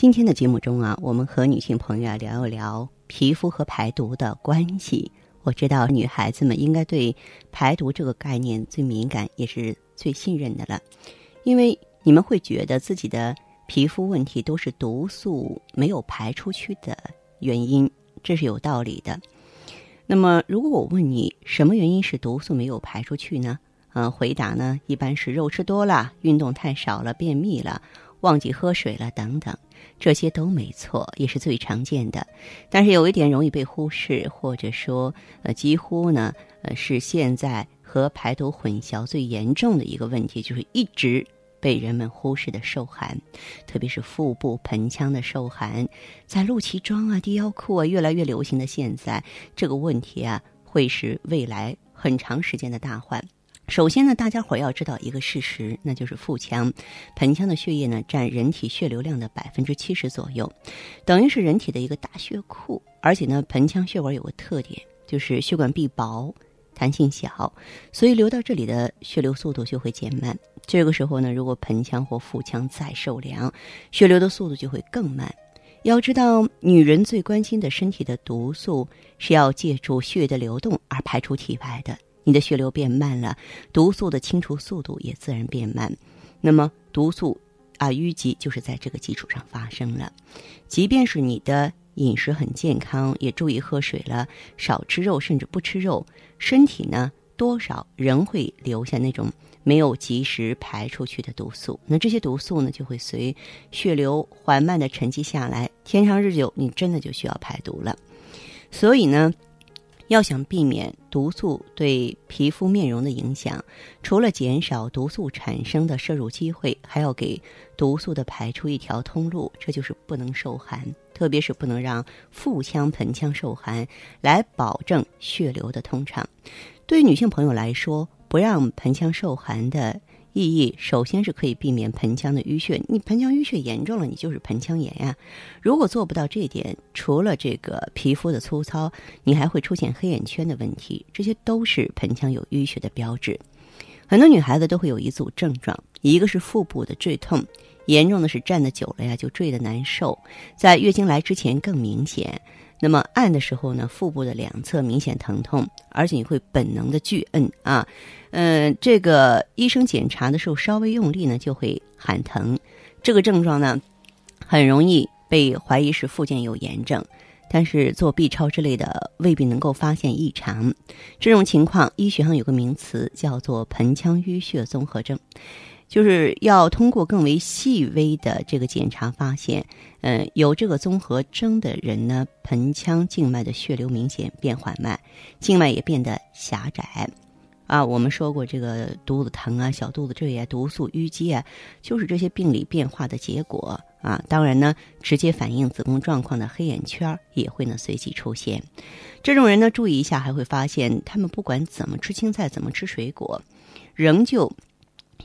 今天的节目中啊，我们和女性朋友聊一聊皮肤和排毒的关系。我知道女孩子们应该对排毒这个概念最敏感，也是最信任的了。因为你们会觉得自己的皮肤问题都是毒素没有排出去的原因，这是有道理的。那么，如果我问你什么原因是毒素没有排出去呢？呃，回答呢一般是肉吃多了、运动太少了、便秘了、忘记喝水了等等，这些都没错，也是最常见的。但是有一点容易被忽视，或者说呃几乎呢呃是现在。和排毒混淆最严重的一个问题，就是一直被人们忽视的受寒，特别是腹部盆腔的受寒。在露脐装啊、低腰裤啊越来越流行的现在，这个问题啊会是未来很长时间的大患。首先呢，大家伙要知道一个事实，那就是腹腔、盆腔的血液呢占人体血流量的百分之七十左右，等于是人体的一个大血库。而且呢，盆腔血管有个特点，就是血管壁薄。弹性小，所以流到这里的血流速度就会减慢。这个时候呢，如果盆腔或腹腔再受凉，血流的速度就会更慢。要知道，女人最关心的身体的毒素是要借助血液的流动而排出体外的。你的血流变慢了，毒素的清除速度也自然变慢。那么，毒素啊淤积就是在这个基础上发生了。即便是你的。饮食很健康，也注意喝水了，少吃肉，甚至不吃肉，身体呢多少仍会留下那种没有及时排出去的毒素。那这些毒素呢，就会随血流缓慢的沉积下来，天长日久，你真的就需要排毒了。所以呢。要想避免毒素对皮肤面容的影响，除了减少毒素产生的摄入机会，还要给毒素的排出一条通路。这就是不能受寒，特别是不能让腹腔、盆腔受寒，来保证血流的通畅。对于女性朋友来说，不让盆腔受寒的。意义首先是可以避免盆腔的淤血，你盆腔淤血严重了，你就是盆腔炎呀。如果做不到这一点，除了这个皮肤的粗糙，你还会出现黑眼圈的问题，这些都是盆腔有淤血的标志。很多女孩子都会有一组症状，一个是腹部的坠痛，严重的是站得久了呀就坠得难受，在月经来之前更明显。那么按的时候呢，腹部的两侧明显疼痛，而且你会本能的拒摁啊，嗯，这个医生检查的时候稍微用力呢就会喊疼，这个症状呢很容易被怀疑是附件有炎症，但是做 B 超之类的未必能够发现异常。这种情况医学上有个名词叫做盆腔淤血综合症。就是要通过更为细微的这个检查发现，嗯，有这个综合征的人呢，盆腔静脉的血流明显变缓慢，静脉也变得狭窄，啊，我们说过这个肚子疼啊、小肚子坠啊、毒素淤积啊，就是这些病理变化的结果啊。当然呢，直接反映子宫状况的黑眼圈也会呢随即出现。这种人呢，注意一下还会发现，他们不管怎么吃青菜、怎么吃水果，仍旧。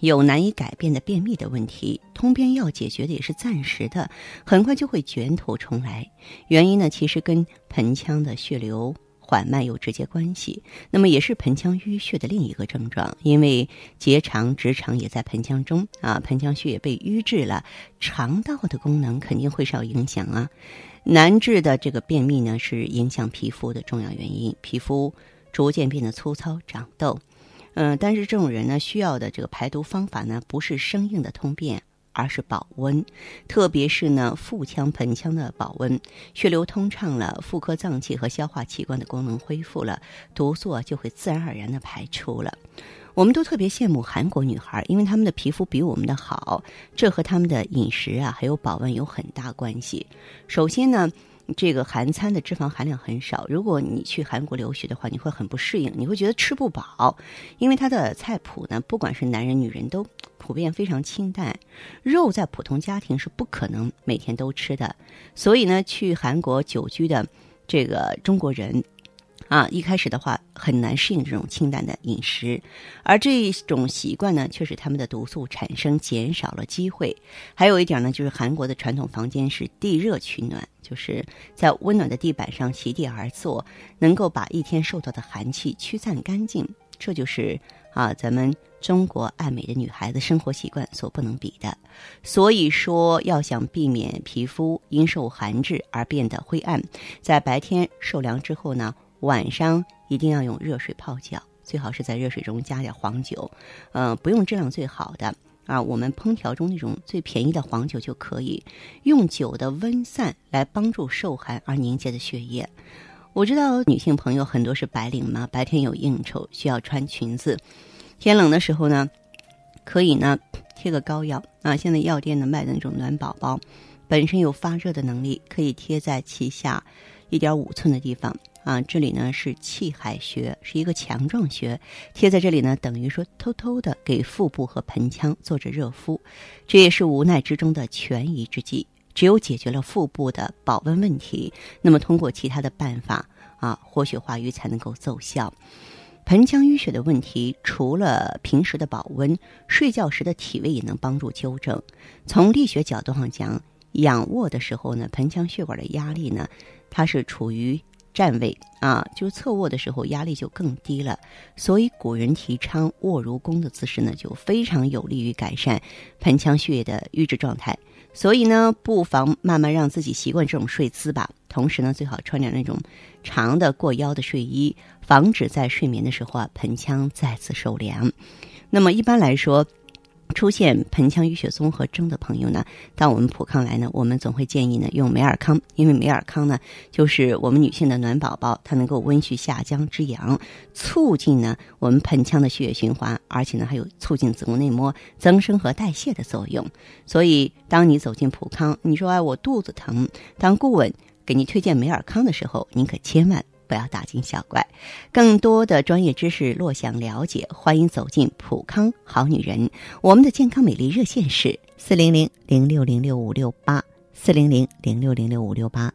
有难以改变的便秘的问题，通便药解决的也是暂时的，很快就会卷土重来。原因呢，其实跟盆腔的血流缓慢有直接关系。那么，也是盆腔淤血的另一个症状，因为结肠、直肠也在盆腔中啊，盆腔血液被淤滞了，肠道的功能肯定会受影响啊。难治的这个便秘呢，是影响皮肤的重要原因，皮肤逐渐变得粗糙、长痘。嗯，但是这种人呢，需要的这个排毒方法呢，不是生硬的通便，而是保温，特别是呢腹腔、盆腔的保温，血流通畅了，妇科脏器和消化器官的功能恢复了，毒素啊就会自然而然的排出了。我们都特别羡慕韩国女孩，因为她们的皮肤比我们的好，这和她们的饮食啊还有保温有很大关系。首先呢。这个韩餐的脂肪含量很少。如果你去韩国留学的话，你会很不适应，你会觉得吃不饱，因为它的菜谱呢，不管是男人女人都普遍非常清淡，肉在普通家庭是不可能每天都吃的。所以呢，去韩国久居的这个中国人。啊，一开始的话很难适应这种清淡的饮食，而这种习惯呢，却使他们的毒素产生减少了机会。还有一点呢，就是韩国的传统房间是地热取暖，就是在温暖的地板上席地而坐，能够把一天受到的寒气驱散干净。这就是啊，咱们中国爱美的女孩子生活习惯所不能比的。所以说，要想避免皮肤因受寒滞而变得灰暗，在白天受凉之后呢。晚上一定要用热水泡脚，最好是在热水中加点黄酒，呃，不用质量最好的啊，我们烹调中那种最便宜的黄酒就可以。用酒的温散来帮助受寒而凝结的血液。我知道女性朋友很多是白领嘛，白天有应酬需要穿裙子，天冷的时候呢，可以呢贴个膏药啊。现在药店呢卖的那种暖宝宝，本身有发热的能力，可以贴在脐下一点五寸的地方。啊，这里呢是气海穴，是一个强壮穴，贴在这里呢，等于说偷偷的给腹部和盆腔做着热敷，这也是无奈之中的权宜之计。只有解决了腹部的保温问题，那么通过其他的办法啊，活血化瘀才能够奏效。盆腔淤血的问题，除了平时的保温，睡觉时的体位也能帮助纠正。从力学角度上讲，仰卧的时候呢，盆腔血管的压力呢，它是处于。站位啊，就侧卧的时候压力就更低了，所以古人提倡卧如弓的姿势呢，就非常有利于改善盆腔血液的瘀滞状态。所以呢，不妨慢慢让自己习惯这种睡姿吧。同时呢，最好穿点那种长的过腰的睡衣，防止在睡眠的时候啊盆腔再次受凉。那么一般来说。出现盆腔淤血综合征的朋友呢，到我们普康来呢，我们总会建议呢用美尔康，因为美尔康呢就是我们女性的暖宝宝，它能够温煦下江之阳，促进呢我们盆腔的血液循环，而且呢还有促进子宫内膜增生和代谢的作用。所以，当你走进普康，你说哎我肚子疼，当顾问给你推荐美尔康的时候，您可千万。不要大惊小怪，更多的专业知识，若想了解，欢迎走进普康好女人。我们的健康美丽热线是四零零零六零六五六八四零零零六零六五六八。